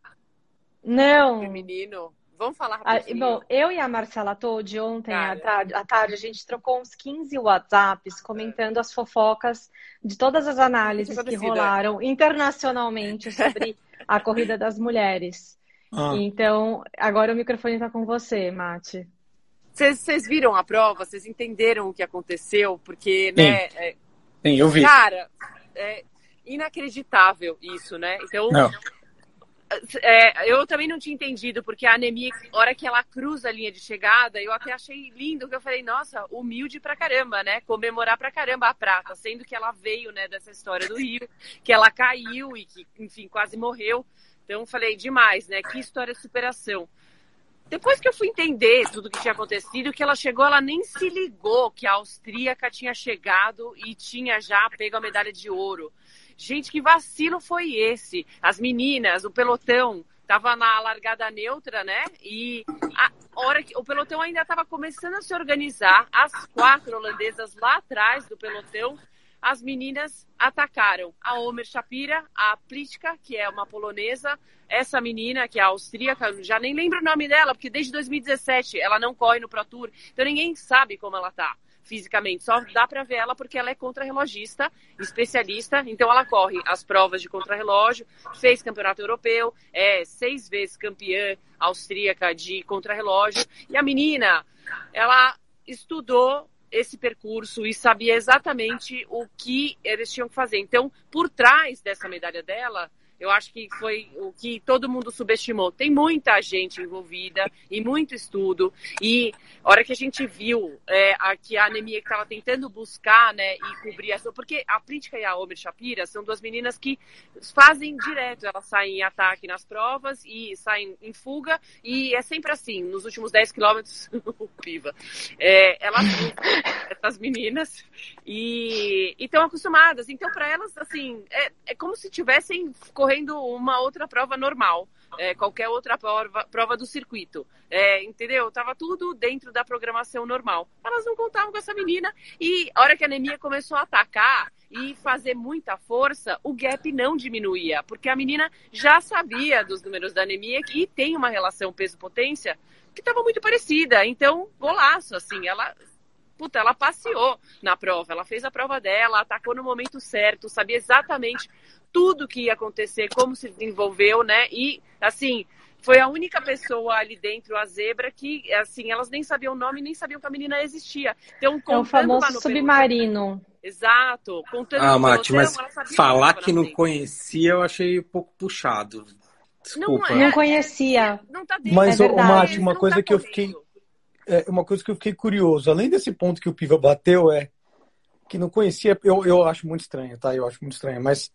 [SPEAKER 2] Não.
[SPEAKER 6] Feminino. Vamos falar ah, rapidinho.
[SPEAKER 2] bom, eu e a Marcela Todd, ontem à tarde, à tarde, a gente trocou uns 15 WhatsApps comentando as fofocas de todas as análises que rolaram internacionalmente sobre a corrida das mulheres. Ah. Então, agora o microfone está com você, Mate.
[SPEAKER 6] Vocês viram a prova? Vocês entenderam o que aconteceu? Porque, Sim. né? É...
[SPEAKER 5] Sim, eu vi.
[SPEAKER 6] Cara, é inacreditável isso, né? Então, Não é, eu também não tinha entendido, porque a anemia, hora que ela cruza a linha de chegada, eu até achei lindo, que eu falei, nossa, humilde pra caramba, né? Comemorar pra caramba a prata, sendo que ela veio, né, dessa história do Rio, que ela caiu e que, enfim, quase morreu. Então, falei, demais, né? Que história de superação. Depois que eu fui entender tudo que tinha acontecido, que ela chegou, ela nem se ligou que a austríaca tinha chegado e tinha já pego a medalha de ouro. Gente, que vacilo foi esse? As meninas, o pelotão, tava na largada neutra, né? E a hora que o pelotão ainda estava começando a se organizar, as quatro holandesas lá atrás do pelotão, as meninas atacaram a Omer Shapira, a Plitka, que é uma polonesa, essa menina, que é austríaca, já nem lembro o nome dela, porque desde 2017 ela não corre no Pro Tour, então ninguém sabe como ela tá fisicamente. Só dá para ver ela porque ela é contrarrelogista, especialista. Então ela corre as provas de contrarrelógio, fez campeonato europeu, é seis vezes campeã austríaca de contrarrelógio. E a menina, ela estudou esse percurso e sabia exatamente o que eles tinham que fazer. Então, por trás dessa medalha dela, eu acho que foi o que todo mundo subestimou. Tem muita gente envolvida e muito estudo. E a hora que a gente viu é, a, que a anemia que estava tentando buscar né, e cobrir essa. Porque a Prítica e a Omer Shapira são duas meninas que fazem direto. Elas saem em ataque nas provas e saem em fuga. E é sempre assim, nos últimos 10 quilômetros, piva. É, elas essas meninas e estão acostumadas. Então, para elas, assim, é, é como se tivessem correndo uma outra prova normal, é, qualquer outra prova, prova do circuito. É, entendeu? Tava tudo dentro da programação normal. Elas não contavam com essa menina e a hora que a anemia começou a atacar e fazer muita força, o gap não diminuía, porque a menina já sabia dos números da anemia e tem uma relação peso-potência que estava muito parecida. Então, golaço, assim, ela puta, ela passeou na prova, ela fez a prova dela, atacou no momento certo, sabia exatamente tudo que ia acontecer, como se desenvolveu, né? E, assim, foi a única pessoa ali dentro, a zebra, que, assim, elas nem sabiam o nome, nem sabiam que a menina existia. Então,
[SPEAKER 2] é o famoso submarino.
[SPEAKER 6] Exato.
[SPEAKER 4] Contando ah, Mati, mas falar que, que não conhecia, eu achei um pouco puxado. Desculpa.
[SPEAKER 2] Não, é, não conhecia.
[SPEAKER 5] Não tá mas, é Mati, uma coisa tá que eu fiquei... É, uma coisa que eu fiquei curioso, além desse ponto que o Piva bateu, é que não conhecia, eu, eu acho muito estranho, tá? Eu acho muito estranho, mas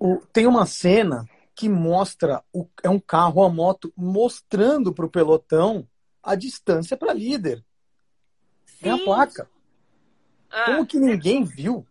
[SPEAKER 5] o, tem uma cena que mostra o, é um carro, a moto, mostrando para o pelotão a distância para líder. Sim. Tem a placa. Ah, Como que ninguém viu?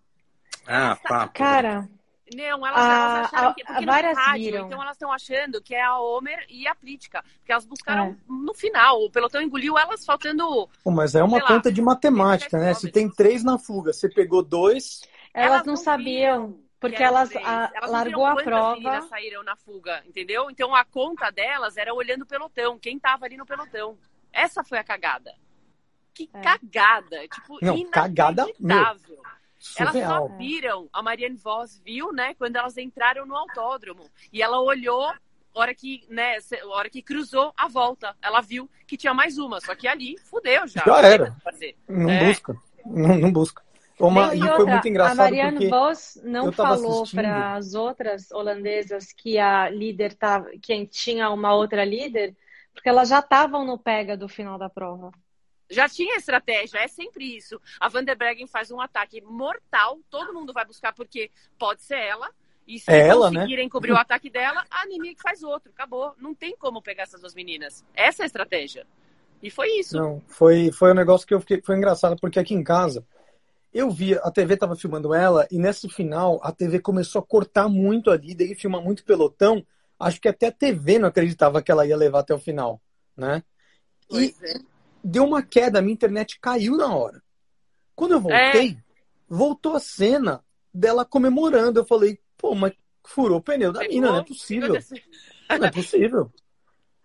[SPEAKER 4] Ah, papo.
[SPEAKER 2] Cara,
[SPEAKER 6] Não, elas, elas acharam que. Porque
[SPEAKER 2] várias
[SPEAKER 6] rádio,
[SPEAKER 2] viram.
[SPEAKER 6] então elas estão achando que é a Homer e a Plitka. Porque elas buscaram no final. O pelotão engoliu elas faltando.
[SPEAKER 5] Pô, mas é uma
[SPEAKER 6] sei lá,
[SPEAKER 5] conta de matemática, né? Se tem três na fuga, você pegou dois.
[SPEAKER 2] Elas,
[SPEAKER 6] Elas
[SPEAKER 2] não,
[SPEAKER 6] não
[SPEAKER 2] sabiam,
[SPEAKER 6] viram
[SPEAKER 2] porque elas a-
[SPEAKER 6] Elas
[SPEAKER 2] largou
[SPEAKER 6] viram
[SPEAKER 2] a prova.
[SPEAKER 6] meninas saíram na fuga, entendeu? Então a conta delas era olhando o pelotão, quem tava ali no pelotão. Essa foi a cagada. Que
[SPEAKER 2] É.
[SPEAKER 6] cagada! Tipo,
[SPEAKER 5] Não, cagada, meu.
[SPEAKER 6] inacreditável. Elas só viram, a Marianne Voss viu, né, quando elas entraram no autódromo. E ela olhou, hora que, né, hora que cruzou a volta. Ela viu que tinha mais uma, só que ali fudeu já.
[SPEAKER 5] Já era. Não
[SPEAKER 6] É.
[SPEAKER 5] busca. Não, não busca. Uma, e
[SPEAKER 2] e
[SPEAKER 5] foi
[SPEAKER 2] outra,
[SPEAKER 5] muito
[SPEAKER 2] a
[SPEAKER 5] engraçado
[SPEAKER 2] Marianne
[SPEAKER 5] porque
[SPEAKER 2] Vos não falou
[SPEAKER 5] assistindo.
[SPEAKER 2] para as outras holandesas que a líder tava, que tinha uma outra líder, porque elas já estavam no pega do final da prova.
[SPEAKER 6] Já tinha estratégia, é sempre isso. A Van der Breggen faz um ataque mortal, todo mundo vai buscar porque pode ser ela. E se
[SPEAKER 5] É ela,
[SPEAKER 6] conseguirem cobrir o ataque dela, a Nimick faz outro. Acabou. Não tem como pegar essas duas meninas. Essa é a estratégia. E foi isso.
[SPEAKER 5] Não, foi, foi um negócio que eu fiquei, foi engraçado, porque aqui em casa eu vi, a TV tava filmando ela, e nesse final a TV começou a cortar muito ali, daí filma muito pelotão. Acho que até a TV não acreditava que ela ia levar até o final, né? E
[SPEAKER 6] é.
[SPEAKER 5] deu uma queda, a minha internet caiu na hora. Quando eu voltei, voltou a cena dela comemorando. Eu falei, pô, mas furou o pneu da mina, não é possível. Não é possível.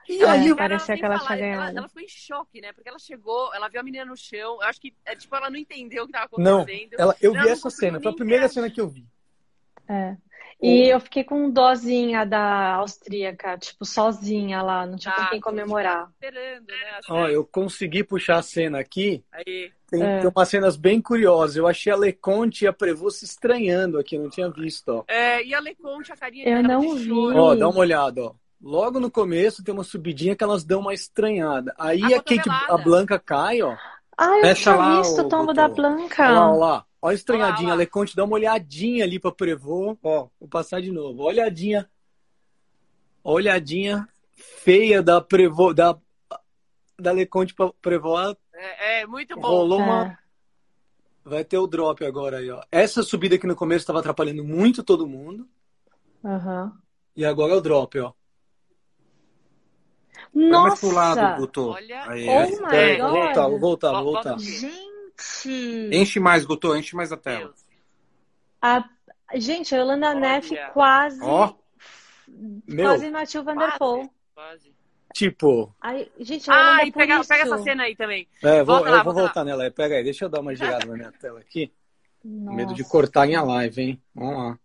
[SPEAKER 5] E
[SPEAKER 2] É,
[SPEAKER 5] aí,
[SPEAKER 2] cara, parecia que ela
[SPEAKER 6] falar,
[SPEAKER 2] tinha
[SPEAKER 6] ela,
[SPEAKER 2] ganhado.
[SPEAKER 6] ela ficou em choque, né? Porque ela chegou, ela viu a menina no chão. Eu acho que, é, tipo, ela não entendeu o que tava
[SPEAKER 5] não,
[SPEAKER 6] acontecendo.
[SPEAKER 5] ela, eu
[SPEAKER 6] Não,
[SPEAKER 5] vi
[SPEAKER 6] não
[SPEAKER 5] essa cena, foi a primeira
[SPEAKER 6] interagir.
[SPEAKER 5] cena que eu vi.
[SPEAKER 2] É. E eu fiquei com dozinha da austríaca, tipo, sozinha lá, não tinha com
[SPEAKER 6] Tá,
[SPEAKER 2] quem comemorar.
[SPEAKER 6] Esperando, né? Assim,
[SPEAKER 5] Ó, eu consegui puxar a cena aqui.
[SPEAKER 6] Aí.
[SPEAKER 5] Tem,
[SPEAKER 2] É.
[SPEAKER 5] tem umas cenas bem curiosas. Eu achei a Leconte e a Prevô se estranhando aqui, eu não tinha visto, ó.
[SPEAKER 6] É, e a Leconte, a carinha
[SPEAKER 2] Eu não vi.
[SPEAKER 5] Ó, dá uma olhada, ó. Logo no começo tem uma subidinha que elas dão uma estranhada. Aí
[SPEAKER 6] A
[SPEAKER 5] a, Kate, a Blanca cai, ó.
[SPEAKER 2] Ah, eu
[SPEAKER 4] Fecha
[SPEAKER 2] tinha
[SPEAKER 4] lá,
[SPEAKER 2] visto o tombo da
[SPEAKER 5] Olha lá,
[SPEAKER 2] Blanca.
[SPEAKER 5] olha lá. Ó a estranhadinha.
[SPEAKER 6] Olha lá, olha.
[SPEAKER 5] A Leconte dá uma olhadinha ali pra Prevô. Ó, vou passar de novo. Olhadinha. Olhadinha feia da Prevô, da, da Leconte pra Prevô.
[SPEAKER 6] É, é, muito bom.
[SPEAKER 5] Rolou
[SPEAKER 2] É.
[SPEAKER 5] uma. Vai ter o drop agora aí, ó. Essa subida aqui no começo estava atrapalhando muito todo mundo.
[SPEAKER 2] Aham.
[SPEAKER 5] E agora é o drop, ó.
[SPEAKER 4] Vai mais pro lado,
[SPEAKER 2] Nossa!
[SPEAKER 4] Guto.
[SPEAKER 6] Olha.
[SPEAKER 4] Aí,
[SPEAKER 2] Oh my
[SPEAKER 5] vou
[SPEAKER 2] God.
[SPEAKER 5] voltar, voltar, voltar.
[SPEAKER 2] Gente!
[SPEAKER 4] Enche mais, Guto, enche mais a tela.
[SPEAKER 2] A... Gente, a Yolanda
[SPEAKER 6] Olha.
[SPEAKER 2] Neff quase.
[SPEAKER 5] Meu,
[SPEAKER 2] quase matou o Vanderpool.
[SPEAKER 6] Quase.
[SPEAKER 5] tipo.
[SPEAKER 2] Aí, gente, a
[SPEAKER 6] Ah,
[SPEAKER 2] é
[SPEAKER 6] e
[SPEAKER 2] por
[SPEAKER 6] pega,
[SPEAKER 2] isso.
[SPEAKER 6] pega essa cena aí também.
[SPEAKER 5] É, vou,
[SPEAKER 6] Volta lá,
[SPEAKER 5] eu vou
[SPEAKER 6] volta lá.
[SPEAKER 5] voltar nela aí. Pega aí, deixa eu dar uma girada na minha tela aqui.
[SPEAKER 2] Nossa.
[SPEAKER 5] Medo de cortar minha live, hein? Vamos lá.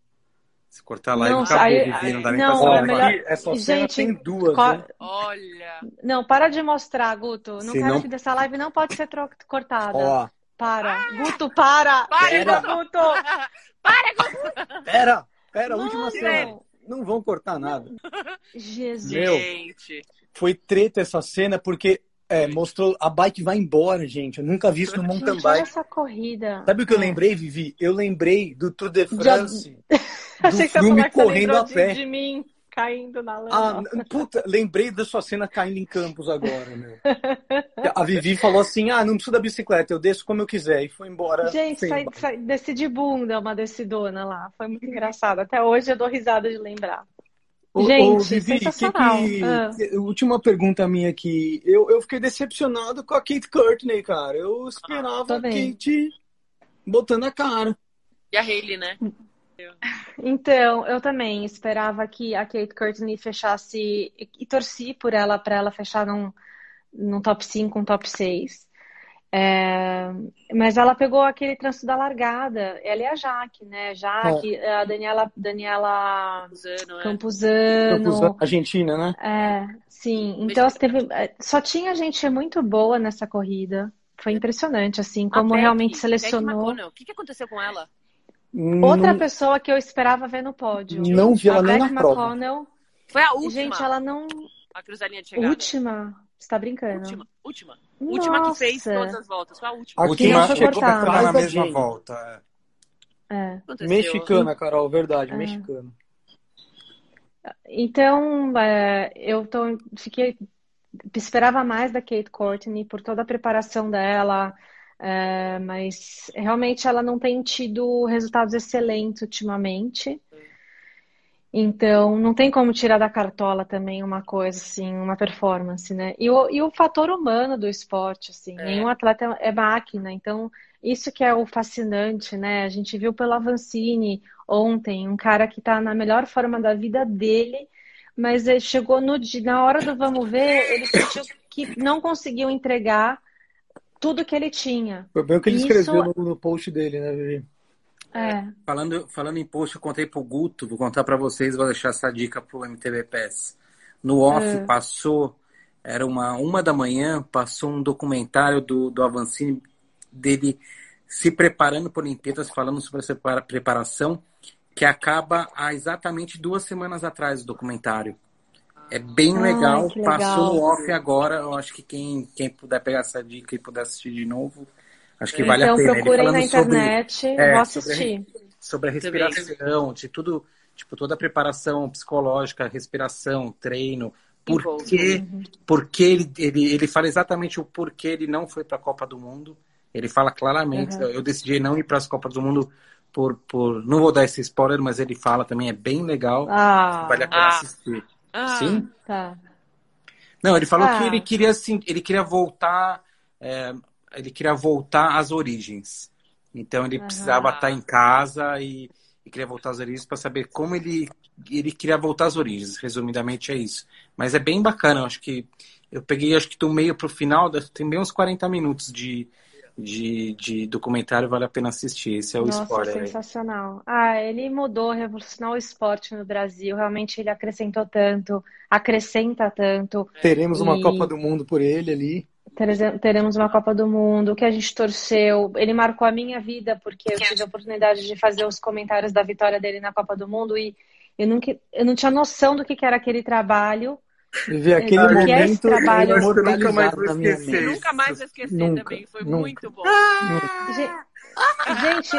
[SPEAKER 4] Se cortar a live,
[SPEAKER 2] Não,
[SPEAKER 4] acabou,
[SPEAKER 2] aí-
[SPEAKER 4] Vivi, não dá nem
[SPEAKER 2] não,
[SPEAKER 4] pra
[SPEAKER 2] é
[SPEAKER 4] saber.
[SPEAKER 2] melhor-
[SPEAKER 5] aqui, essa cena
[SPEAKER 2] Gente,
[SPEAKER 5] tem duas,
[SPEAKER 2] co-
[SPEAKER 5] né?
[SPEAKER 6] Olha.
[SPEAKER 2] Não, para de mostrar, Guto. Não
[SPEAKER 5] Se
[SPEAKER 2] quero
[SPEAKER 5] não-
[SPEAKER 2] que dessa live não pode ser tro- cortada.
[SPEAKER 5] Ó,
[SPEAKER 2] Para. Guto, para!
[SPEAKER 6] Para,
[SPEAKER 2] Para,
[SPEAKER 6] Guto!
[SPEAKER 2] Guto!
[SPEAKER 5] pera, pera, a última
[SPEAKER 2] Mano!
[SPEAKER 5] cena. Não vão cortar nada.
[SPEAKER 2] Jesus.
[SPEAKER 5] Meu.
[SPEAKER 6] Gente.
[SPEAKER 5] Foi treta essa cena porque é, mostrou a bike vai embora, gente. Eu nunca vi isso no mountain
[SPEAKER 2] Gente, olha
[SPEAKER 5] bike.
[SPEAKER 2] essa corrida.
[SPEAKER 5] Sabe o que eu
[SPEAKER 2] É.
[SPEAKER 5] lembrei, Vivi? Eu lembrei do Tour de
[SPEAKER 2] Já-
[SPEAKER 5] France.
[SPEAKER 2] Achei que falar que você
[SPEAKER 5] correndo
[SPEAKER 2] lembrou
[SPEAKER 5] a
[SPEAKER 2] de,
[SPEAKER 5] pé.
[SPEAKER 2] de mim caindo na
[SPEAKER 5] Ah,
[SPEAKER 2] lama.
[SPEAKER 5] n- puta, lembrei da sua cena caindo em Campos agora, meu. A Vivi falou assim: ah, não preciso da bicicleta, eu desço como eu quiser. E foi embora.
[SPEAKER 2] Gente, sai, sai, desci de bunda uma descidona lá. Foi muito engraçado. Até hoje eu dou risada de lembrar.
[SPEAKER 5] Ô,
[SPEAKER 2] Gente,
[SPEAKER 5] ô, Vivi,
[SPEAKER 2] sensacional.
[SPEAKER 5] que que-
[SPEAKER 2] Ah.
[SPEAKER 5] que- última pergunta minha aqui. Eu, eu fiquei decepcionado com a Kate Courtney, cara. Eu esperava a
[SPEAKER 2] também.
[SPEAKER 5] Kate botando a cara.
[SPEAKER 6] E a Hayley, né?
[SPEAKER 2] Então, eu também esperava que a Kate Courtney fechasse e, torci por ela para ela fechar num, num top 5, um top 6. É, mas ela pegou aquele trânsito da largada. Ela e a Jaque, né? Jaque, a Daniela, Daniela
[SPEAKER 6] Usando, é.
[SPEAKER 2] Campuzano.
[SPEAKER 5] Argentina, né?
[SPEAKER 2] É, sim. Então, assim, teve, é, só tinha gente muito boa nessa corrida. Foi impressionante, assim, como
[SPEAKER 6] Beck,
[SPEAKER 2] realmente selecionou.
[SPEAKER 6] O que, que aconteceu com ela?
[SPEAKER 2] Outra
[SPEAKER 5] não,
[SPEAKER 2] pessoa que eu esperava ver no pódio.
[SPEAKER 5] não vi ela
[SPEAKER 2] a
[SPEAKER 5] nem
[SPEAKER 2] Beck
[SPEAKER 5] na prova.
[SPEAKER 2] McConnell.
[SPEAKER 6] Foi a última.
[SPEAKER 2] Gente, ela não.
[SPEAKER 6] A cruzadinha de chegada.
[SPEAKER 2] Última? Você tá brincando?
[SPEAKER 6] Última. Última. Última que fez
[SPEAKER 2] Nossa.
[SPEAKER 6] todas as voltas. Foi a última.
[SPEAKER 5] A
[SPEAKER 4] última chegou pra ficar na mesma
[SPEAKER 5] Jane.
[SPEAKER 4] volta. é.
[SPEAKER 2] É.
[SPEAKER 5] Mexicana, Carol, verdade,
[SPEAKER 2] É.
[SPEAKER 5] mexicana.
[SPEAKER 2] Então, é, eu tô, fiquei, esperava mais da Kate Courtney por toda a preparação dela, é, mas realmente ela não tem tido resultados excelentes ultimamente. Então, não tem como tirar da cartola também uma coisa assim, uma performance, né? E o, e o fator humano do esporte, assim, é. nenhum atleta é máquina, então isso que é o fascinante, né? A gente viu pelo Avancini ontem, um cara que está na melhor forma da vida dele, mas ele chegou no, na hora do vamos ver, ele sentiu que não conseguiu entregar tudo que ele tinha.
[SPEAKER 5] Foi bem o que ele escreveu no, no post dele, né, Vivi?
[SPEAKER 2] É.
[SPEAKER 4] Falando, falando em post, eu contei pro Guto, vou contar para vocês, vou deixar essa dica pro MTV PES. No off é. passou, era uma uma da manhã, passou um documentário do, do Avancini dele se preparando para Olimpíadas, falando sobre essa preparação, que acaba há exatamente duas semanas atrás o documentário. É bem legal, legal, passou no off agora. Eu acho que quem, quem puder pegar essa dica e puder assistir de novo, Acho que vale
[SPEAKER 2] então,
[SPEAKER 4] a pena.
[SPEAKER 2] Então procurem na internet, sobre, é, vou assistir.
[SPEAKER 4] Sobre a, sobre a respiração, de tudo, tipo, toda a preparação psicológica, respiração, treino. Por que, porque ele, ele, ele fala exatamente o porquê ele não foi para a Copa do Mundo. Ele fala claramente, uhum. eu decidi não ir para as Copas do Mundo por, por. Não vou dar esse spoiler, mas ele fala também, é bem legal.
[SPEAKER 2] Ah,
[SPEAKER 4] vale a pena ah, assistir.
[SPEAKER 2] Ah,
[SPEAKER 4] Sim?
[SPEAKER 2] Tá.
[SPEAKER 4] Não, ele falou ah. que ele queria, assim, ele queria voltar. É, ele queria voltar às origens. Então ele uhum. precisava estar em casa e, e queria voltar às origens para saber como ele ele queria voltar às origens. Resumidamente é isso. Mas é bem bacana. Eu acho que eu peguei acho que do meio para o final tem bem uns 40 minutos de, de, de, documentário vale a pena assistir. Esse é o
[SPEAKER 2] Nossa,
[SPEAKER 4] esporte.
[SPEAKER 2] sensacional. Ah, ele mudou, revolucionou o esporte no Brasil. Realmente ele acrescentou tanto, acrescenta tanto.
[SPEAKER 5] Teremos e... uma Copa do Mundo por ele ali
[SPEAKER 2] teremos uma Copa do Mundo, que a gente torceu. Ele marcou a minha vida, porque eu tive a oportunidade de fazer os comentários da vitória dele na Copa do Mundo e eu, nunca, eu não tinha noção do que, era aquele trabalho.
[SPEAKER 5] Ver aquele é momento,
[SPEAKER 2] trabalho
[SPEAKER 3] eu nunca mais vou esquecer.
[SPEAKER 6] Nunca mais vou esquecer
[SPEAKER 5] nunca,
[SPEAKER 6] também. Foi
[SPEAKER 5] nunca.
[SPEAKER 6] muito bom.
[SPEAKER 2] Gente,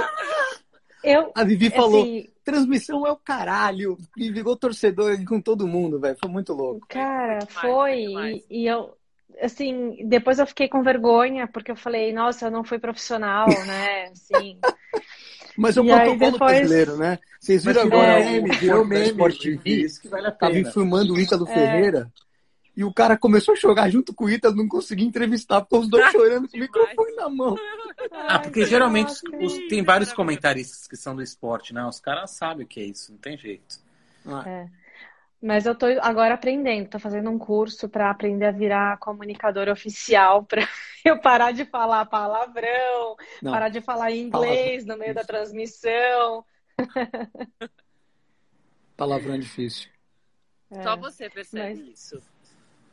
[SPEAKER 2] eu.
[SPEAKER 5] A Vivi falou: assim, transmissão é o caralho. E virou torcedor com todo mundo, velho. Foi muito louco.
[SPEAKER 2] Cara, foi. E, e eu, assim, depois eu fiquei com vergonha, porque eu falei, nossa, eu não fui profissional, né? Assim.
[SPEAKER 5] Mas é o protocolo depois... brasileiro, né? Vocês viram
[SPEAKER 3] Mas
[SPEAKER 5] agora
[SPEAKER 3] é, meme, virou meme, Sport TV,
[SPEAKER 5] isso que vale a pena. Tava filmando o Ítalo é. Ferreira e o cara começou a jogar junto com o Ítalo, não conseguia entrevistar, porque os dois chorando com o microfone na mão.
[SPEAKER 4] Ah, porque geralmente os, tem vários comentaristas que são do esporte, né? Os caras sabem o que é isso, não tem jeito.
[SPEAKER 2] Ah. É. Mas eu tô agora aprendendo, tô fazendo um curso para aprender a virar comunicador oficial, para eu parar de falar palavrão, Não. parar de falar inglês no meio da transmissão.
[SPEAKER 5] Palavrão é difícil.
[SPEAKER 6] É, Só você percebe mas... isso.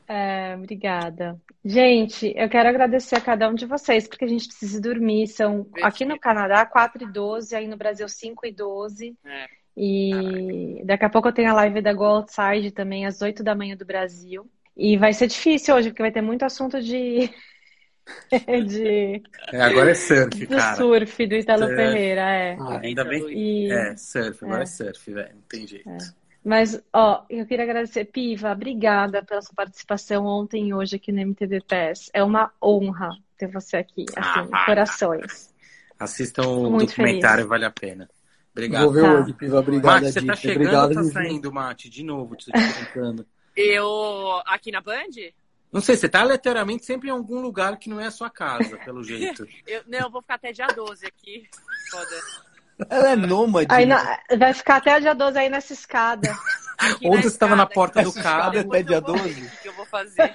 [SPEAKER 2] É, obrigada. Gente, eu quero agradecer a cada um de vocês, porque a gente precisa dormir. São aqui no Canadá 4 e 12, aí no Brasil 5 e 12. É. E daqui a pouco eu tenho a live da Go Outside também, às 8 da manhã do Brasil. E vai ser difícil hoje, porque vai ter muito assunto de. de...
[SPEAKER 4] É, agora é surf,
[SPEAKER 2] do
[SPEAKER 4] cara.
[SPEAKER 2] surf do Italo surf. Ferreira, é.
[SPEAKER 4] Ah, ainda bem. E... É, surf, agora é, é surf, velho. Não tem jeito. É.
[SPEAKER 2] Mas, ó, eu queria agradecer, Piva, obrigada pela sua participação ontem e hoje aqui no MTV PES. É uma honra ter você aqui, assim, ah, corações.
[SPEAKER 4] Assistam o Muito documentário, feliz. vale a pena. Obrigado.
[SPEAKER 5] Vou ver tá. hoje, Piva. Obrigado.
[SPEAKER 4] Mate, você tá chegando Obrigado, ou tá saindo, Mate? De novo, te perguntando.
[SPEAKER 6] Eu. Aqui na Band?
[SPEAKER 4] Não sei, você tá aleatoriamente sempre em algum lugar que não é a sua casa, pelo jeito.
[SPEAKER 6] eu, não, eu vou ficar até dia 12 aqui. Foda.
[SPEAKER 5] Ela é nômade.
[SPEAKER 2] Aí na, vai ficar até dia 12 aí nessa escada.
[SPEAKER 4] Ontem você estava na porta do carro.
[SPEAKER 5] Até dia 12?
[SPEAKER 6] O que eu vou fazer?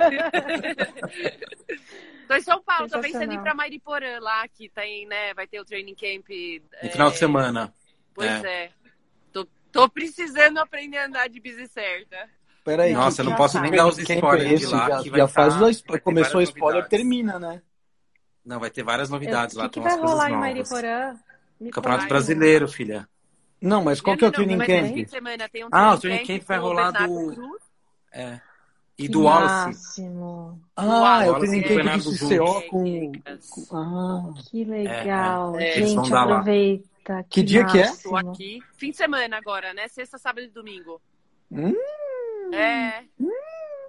[SPEAKER 6] Tô em São Paulo, tô pensando em ir pra Mariporã lá, que tem, né, vai ter o training camp.
[SPEAKER 4] No é... final de semana.
[SPEAKER 6] Pois é. é. Tô, tô, precisando aprender a andar de bicicleta.
[SPEAKER 5] Peraí,
[SPEAKER 4] Nossa, eu não posso nem dar os spoilers de lá.
[SPEAKER 5] Já,
[SPEAKER 4] que
[SPEAKER 5] já faz os Começou o spoiler, termina, né?
[SPEAKER 4] Não, vai ter várias novidades
[SPEAKER 2] eu,
[SPEAKER 4] lá.
[SPEAKER 2] O que, que vai rolar em Mariporã?
[SPEAKER 4] Campeonato Brasileiro, filha.
[SPEAKER 5] Não, mas qual não, que é o training camp?
[SPEAKER 6] Semana, um
[SPEAKER 4] ah, o training camp vai rolar do... É. E do Wallace.
[SPEAKER 5] Ah, é o training camp do CCO com... Ah.
[SPEAKER 2] Que legal. É, é. Gente, aproveita.
[SPEAKER 5] Tá, que, que dia que é?
[SPEAKER 6] Estou aqui. Fim de semana agora, né? Sexta, sábado e domingo.
[SPEAKER 5] Hum,
[SPEAKER 6] é.
[SPEAKER 5] Hum,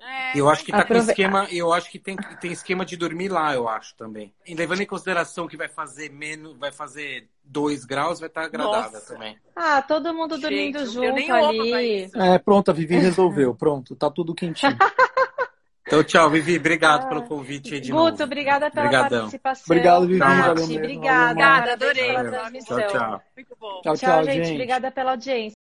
[SPEAKER 6] É,
[SPEAKER 4] Eu acho que tá com
[SPEAKER 2] Aprove-
[SPEAKER 4] esquema, eu acho que tem, tem esquema de dormir lá, eu acho também. E levando em consideração que vai fazer menos, vai fazer 2 graus, vai estar agradável
[SPEAKER 6] Nossa.
[SPEAKER 4] também.
[SPEAKER 2] Ah, todo mundo dormindo
[SPEAKER 6] Gente, eu
[SPEAKER 2] junto
[SPEAKER 6] nem roupa pra
[SPEAKER 2] ali.
[SPEAKER 6] isso.
[SPEAKER 5] É, pronto, a Vivi resolveu. Pronto, tá tudo quentinho.
[SPEAKER 4] Então, tchau, Vivi. Obrigado pelo convite aí de
[SPEAKER 2] Guto,
[SPEAKER 4] novo.
[SPEAKER 2] obrigada pela
[SPEAKER 4] Obrigadão.
[SPEAKER 2] participação.
[SPEAKER 5] Obrigado, Vivi. Mesmo.
[SPEAKER 2] obrigada.
[SPEAKER 6] Obrigada, adorei.
[SPEAKER 4] Tchau, tchau.
[SPEAKER 6] Muito bom.
[SPEAKER 5] Tchau,
[SPEAKER 2] Tchau, gente. Obrigada pela audiência.